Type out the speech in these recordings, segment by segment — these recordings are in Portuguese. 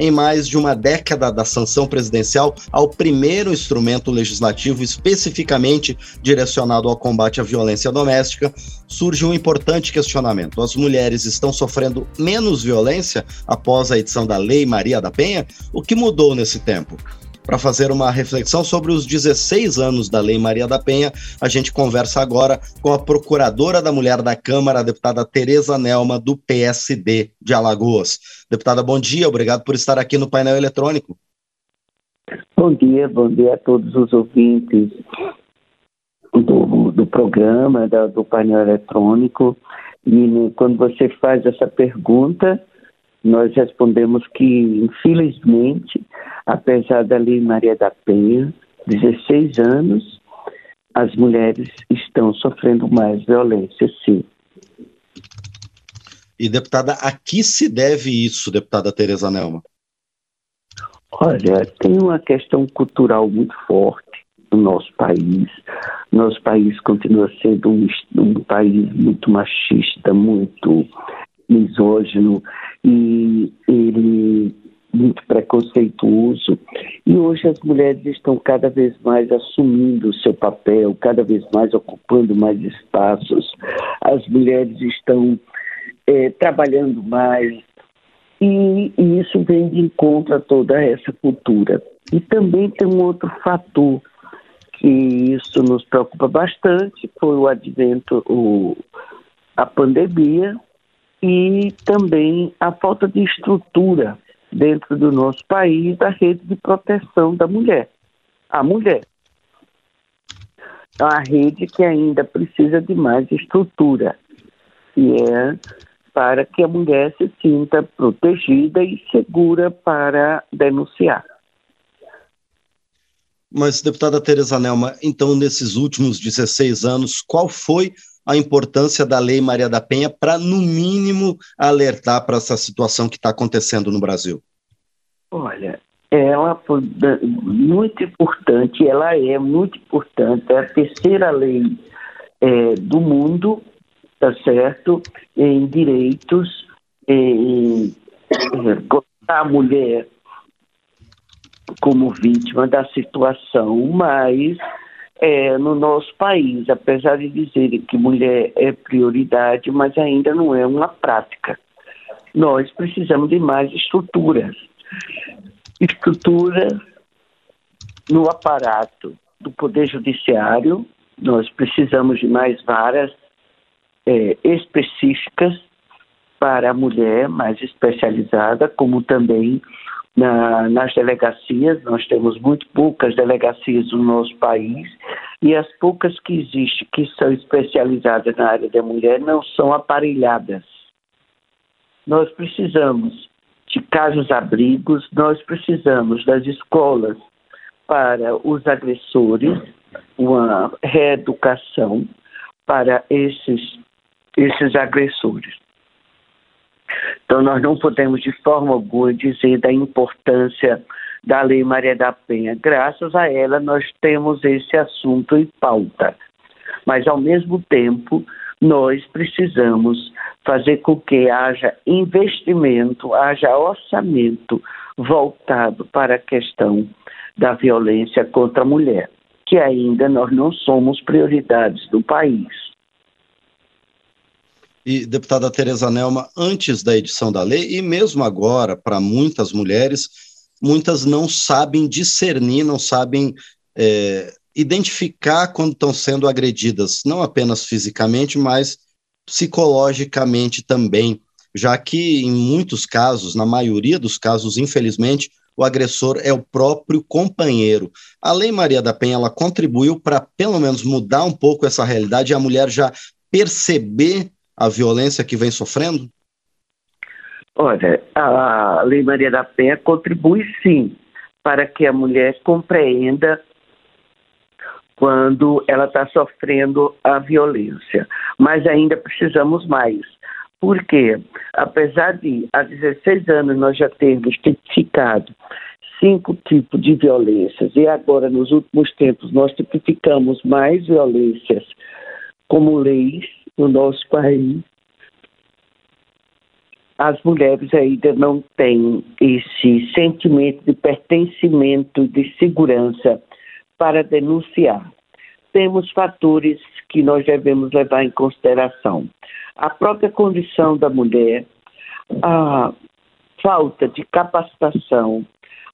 em mais de uma década da sanção presidencial ao primeiro instrumento legislativo especificamente direcionado ao combate à violência doméstica, surge um importante questionamento. As mulheres estão sofrendo menos violência após a edição da Lei Maria da Penha? O que mudou nesse tempo? Para fazer uma reflexão sobre os 16 anos da Lei Maria da Penha, a gente conversa agora com a Procuradora da Mulher da Câmara, a deputada Tereza Nelma, do PSD de Alagoas. Deputada, bom dia, obrigado por estar aqui no painel eletrônico. Bom dia, bom dia a todos os ouvintes do, do programa, do painel eletrônico. E né, quando você faz essa pergunta, nós respondemos que, infelizmente, apesar da Lei Maria da Penha, 16 anos, as mulheres estão sofrendo mais violência, sim. E, deputada, a que se deve isso, deputada Tereza Nelma? Olha, tem uma questão cultural muito forte no nosso país. Nosso país continua sendo um, um país muito machista, muito misógino e ele muito preconceituoso. E hoje as mulheres estão cada vez mais assumindo o seu papel, cada vez mais ocupando mais espaços. As mulheres estão é, trabalhando mais. E, e isso vem de encontro a toda essa cultura. E também tem um outro fator que isso nos preocupa bastante, foi o advento, o, a pandemia, e também a falta de estrutura dentro do nosso país da rede de proteção da mulher. A mulher. É uma rede que ainda precisa de mais estrutura, e é para que a mulher se sinta protegida e segura para denunciar. Mas, deputada Tereza Nelma, então, nesses últimos 16 anos, qual foi a importância da Lei Maria da Penha para, no mínimo, alertar para essa situação que está acontecendo no Brasil? Olha, ela foi muito importante, ela é muito importante, é a terceira lei é, do mundo, tá certo? Em direitos, em, em a mulher como vítima da situação, mas é, no nosso país, apesar de dizerem que mulher é prioridade, mas ainda não é uma prática. Nós precisamos de mais estruturas. Estrutura no aparato do Poder Judiciário, nós precisamos de mais varas é, específicas para a mulher, mais especializada, como também na, nas delegacias, nós temos muito poucas delegacias no nosso país e as poucas que existem, que são especializadas na área da mulher, não são aparelhadas. Nós precisamos de casos-abrigos, nós precisamos das escolas para os agressores, uma reeducação para esses, esses agressores. Então, nós não podemos de forma alguma dizer da importância da Lei Maria da Penha. Graças a ela, nós temos esse assunto em pauta. Mas, ao mesmo tempo, nós precisamos fazer com que haja investimento, haja orçamento voltado para a questão da violência contra a mulher, que ainda nós não somos prioridades do país. E, deputada Tereza Nelma, antes da edição da lei, e mesmo agora, para muitas mulheres, muitas não sabem discernir, não sabem é, identificar quando estão sendo agredidas, não apenas fisicamente, mas psicologicamente também, já que em muitos casos, na maioria dos casos, infelizmente, o agressor é o próprio companheiro. A Lei Maria da Penha ela contribuiu para pelo menos mudar um pouco essa realidade e a mulher já perceber a violência que vem sofrendo? Olha, a Lei Maria da Penha contribui sim para que a mulher compreenda quando ela está sofrendo a violência. Mas ainda precisamos mais. Porque, apesar de há 16 anos nós já termos tipificado cinco tipos de violências e agora nos últimos tempos nós tipificamos mais violências como leis no nosso país. as mulheres ainda não têm esse sentimento de pertencimento, de segurança para denunciar. Temos fatores que nós devemos levar em consideração. A própria condição da mulher, a falta de capacitação,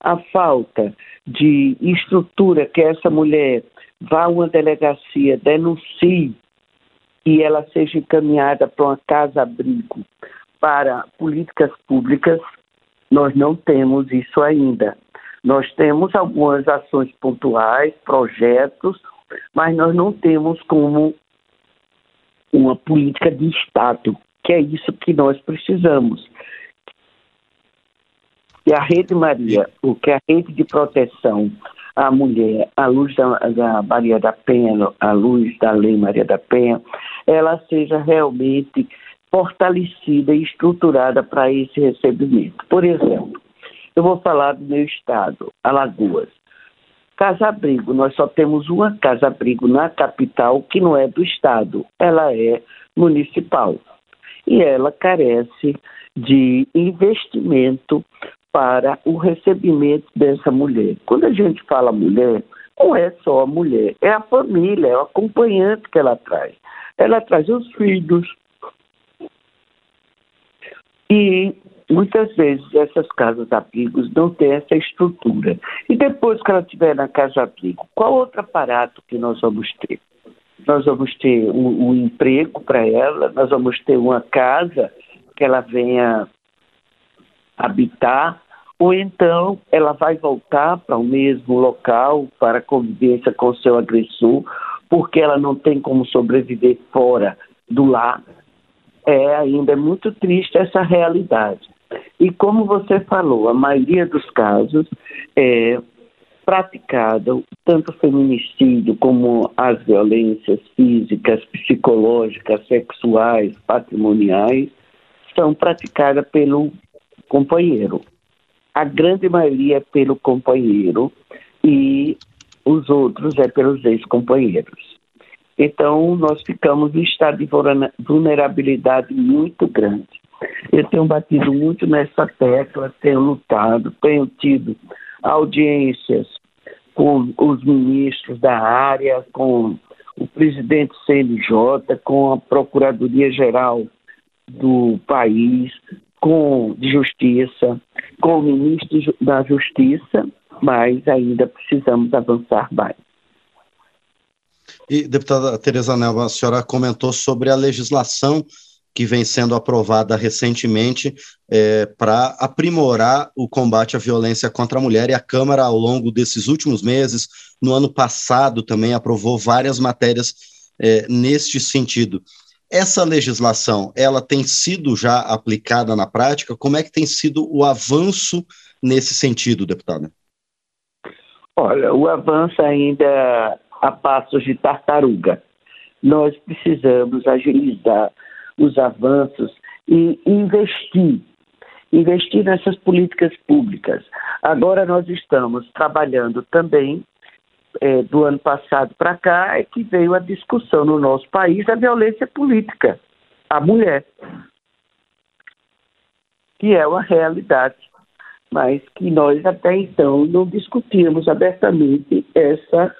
a falta de estrutura que essa mulher vá a uma delegacia, denuncie e ela seja encaminhada para uma casa-abrigo para políticas públicas, nós não temos isso ainda. Nós temos algumas ações pontuais, projetos, mas nós não temos como uma política de Estado, que é isso que nós precisamos. E a Rede Maria, o que é a rede de proteção à mulher, à luz da, da Maria da Penha, à luz da Lei Maria da Penha, ela seja realmente fortalecida e estruturada para esse recebimento. Por exemplo, eu vou falar do meu estado, Alagoas. Casa-abrigo, nós só temos uma casa-abrigo na capital que não é do estado, ela é municipal. E ela carece de investimento para o recebimento dessa mulher. Quando a gente fala mulher, não é só a mulher, é a família, é o acompanhante que ela traz. Ela traz os filhos. E muitas vezes essas casas abrigos não têm essa estrutura. E depois que ela estiver na casa abrigo, qual outro aparato que nós vamos ter? Nós vamos ter um, um emprego para ela, nós vamos ter uma casa que ela venha habitar, ou então ela vai voltar para o mesmo local para convivência com o seu agressor, porque ela não tem como sobreviver fora do lar. É ainda muito triste essa realidade. E como você falou, a maioria dos casos é praticado tanto o feminicídio como as violências físicas, psicológicas, sexuais, patrimoniais, são praticadas pelo companheiro. A grande maioria é pelo companheiro e os outros é pelos ex-companheiros. Então, nós ficamos em estado de vulnerabilidade muito grande. Eu tenho batido muito nessa tecla, tenho lutado, tenho tido audiências com os ministros da área, com o presidente CNJ, com a Procuradoria-Geral do país, com Justiça, com o ministro da Justiça, mas ainda precisamos avançar mais. E, deputada Tereza Nelva, a senhora comentou sobre a legislação que vem sendo aprovada recentemente é, para aprimorar o combate à violência contra a mulher, e a Câmara, ao longo desses últimos meses, no ano passado também aprovou várias matérias é, neste sentido. Essa legislação, ela tem sido já aplicada na prática? Como é que tem sido o avanço nesse sentido, deputada? Olha, o avanço ainda a passos de tartaruga. Nós precisamos agilizar os avanços e investir, investir nessas políticas públicas. Agora nós estamos trabalhando também é, do ano passado para cá é que veio a discussão no nosso país da violência política à mulher, que é uma realidade, mas que nós até então não discutíamos abertamente essa,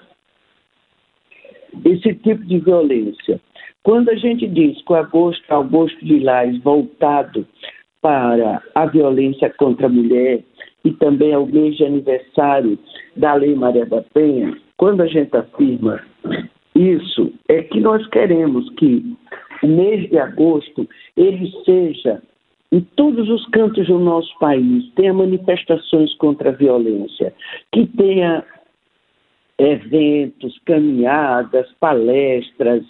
esse tipo de violência. Quando a gente diz que o agosto, agosto de Lais voltado para a violência contra a mulher e também ao mês de aniversário da Lei Maria da Penha, quando a gente afirma isso, é que nós queremos que o mês de agosto ele seja em todos os cantos do nosso país tenha manifestações contra a violência, que tenha eventos, caminhadas, palestras,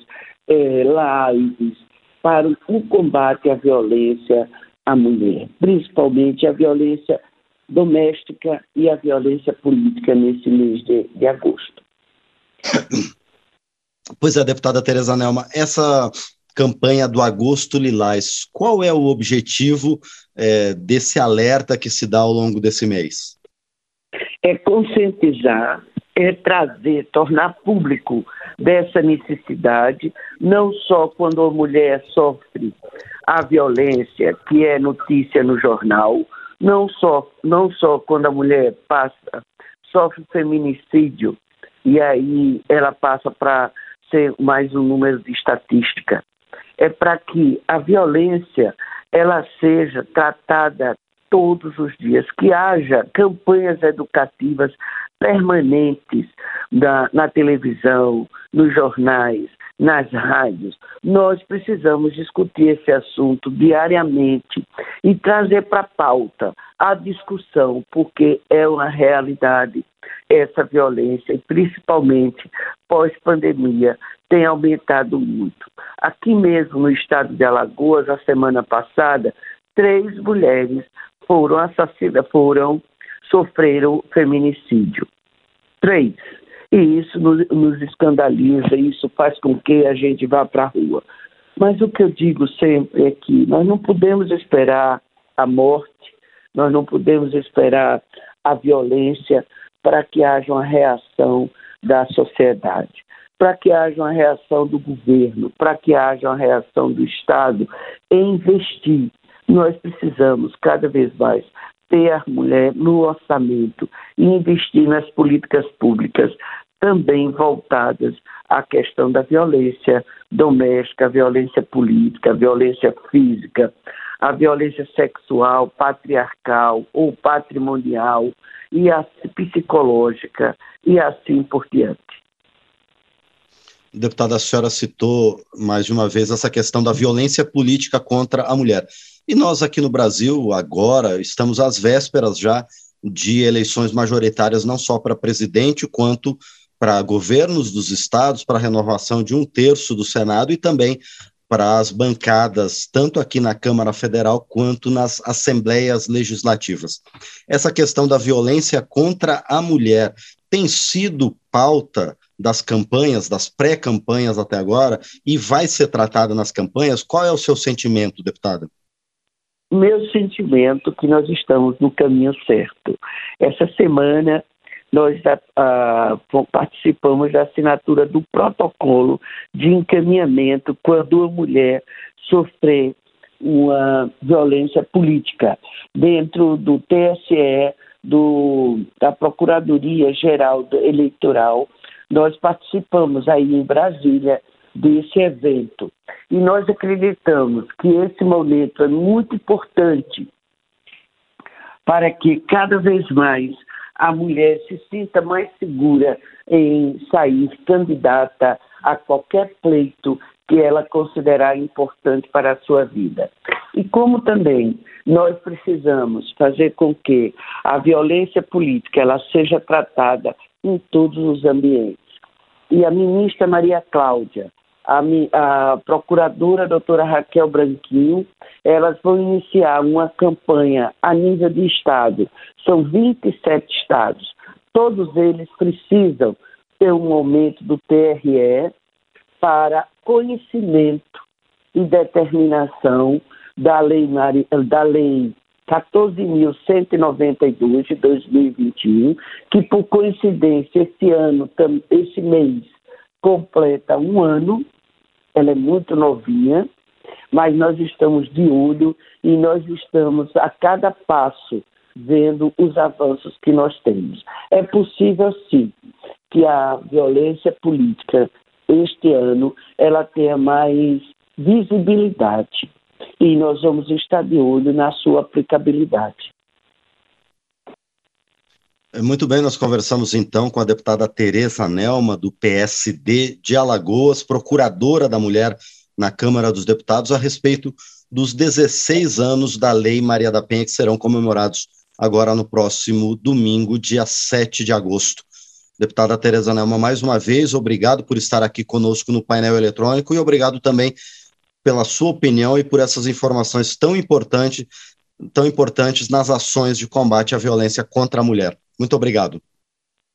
é, lives para o combate à violência à mulher, principalmente a violência doméstica e a violência política nesse mês de, de agosto. Pois é, deputada Tereza Nelma, essa campanha do Agosto Lilás, qual é o objetivo é, desse alerta que se dá ao longo desse mês? É conscientizar, é trazer, tornar público dessa necessidade, não só quando a mulher sofre a violência que é notícia no jornal, não só, não só quando a mulher passa, sofre feminicídio e aí ela passa para ser mais um número de estatística. É para que a violência ela seja tratada todos os dias, que haja campanhas educativas permanentes na, na televisão, nos jornais, nas rádios. Nós precisamos discutir esse assunto diariamente e trazer para a pauta a discussão, porque é uma realidade essa violência, e principalmente pós-pandemia, tem aumentado muito. Aqui mesmo no estado de Alagoas, a semana passada, três mulheres foram assassinadas, foram sofreram feminicídio. Três. E isso nos, nos escandaliza, isso faz com que a gente vá para a rua. Mas o que eu digo sempre é que nós não podemos esperar a morte, nós não podemos esperar a violência para que haja uma reação da sociedade, para que haja uma reação do governo, para que haja uma reação do Estado em investir. Nós precisamos cada vez mais ter a mulher no orçamento e investir nas políticas públicas também voltadas à questão da violência doméstica, violência política, violência física, a violência sexual, patriarcal ou patrimonial e a psicológica e assim por diante. Deputada, a senhora citou mais de uma vez essa questão da violência política contra a mulher. E nós aqui no Brasil, agora, estamos às vésperas já de eleições majoritárias, não só para presidente, quanto para governos dos estados, para renovação de um terço do Senado e também para as bancadas, tanto aqui na Câmara Federal quanto nas assembleias legislativas. Essa questão da violência contra a mulher tem sido pauta das campanhas, das pré-campanhas até agora, e vai ser tratada nas campanhas. Qual é o seu sentimento, deputada? meu sentimento que nós estamos no caminho certo. Essa semana nós uh, participamos da assinatura do protocolo de encaminhamento quando a mulher sofrer uma violência política dentro do TSE, do, da Procuradoria Geral Eleitoral. Nós participamos aí em Brasília desse evento. E nós acreditamos que esse momento é muito importante para que cada vez mais a mulher se sinta mais segura em sair candidata a qualquer pleito que ela considerar importante para a sua vida. E como também nós precisamos fazer com que a violência política ela seja tratada em todos os ambientes. E a ministra Maria Cláudia a, a procuradora doutora Raquel Branquinho, elas vão iniciar uma campanha a nível de estado. São 27 estados. Todos eles precisam ter um momento do TRE para conhecimento e determinação da lei, da lei 14.192 de 2021, que por coincidência esse ano, esse mês, completa um ano ela é muito novinha, mas nós estamos de olho e nós estamos a cada passo vendo os avanços que nós temos. É possível sim que a violência política este ano ela tenha mais visibilidade e nós vamos estar de olho na sua aplicabilidade. Muito bem, nós conversamos então com a deputada Tereza Nelma, do PSD de Alagoas, procuradora da mulher na Câmara dos Deputados, a respeito dos 16 anos da Lei Maria da Penha, que serão comemorados agora no próximo domingo, dia 7 de agosto. Deputada Tereza Nelma, mais uma vez, obrigado por estar aqui conosco no painel eletrônico e obrigado também pela sua opinião e por essas informações tão importantes, tão importantes nas ações de combate à violência contra a mulher. Muito obrigado.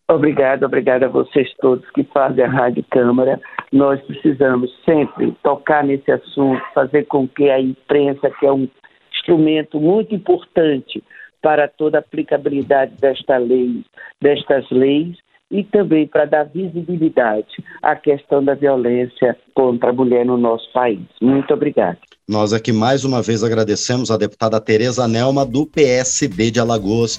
Obrigado, obrigado a vocês todos que fazem a Rádio Câmara. Nós precisamos sempre tocar nesse assunto, fazer com que a imprensa, que é um instrumento muito importante para toda a aplicabilidade desta lei, destas leis, e também para dar visibilidade à questão da violência contra a mulher no nosso país. Muito obrigado. Nós aqui mais uma vez agradecemos a deputada Tereza Nelma, do PSB de Alagoas,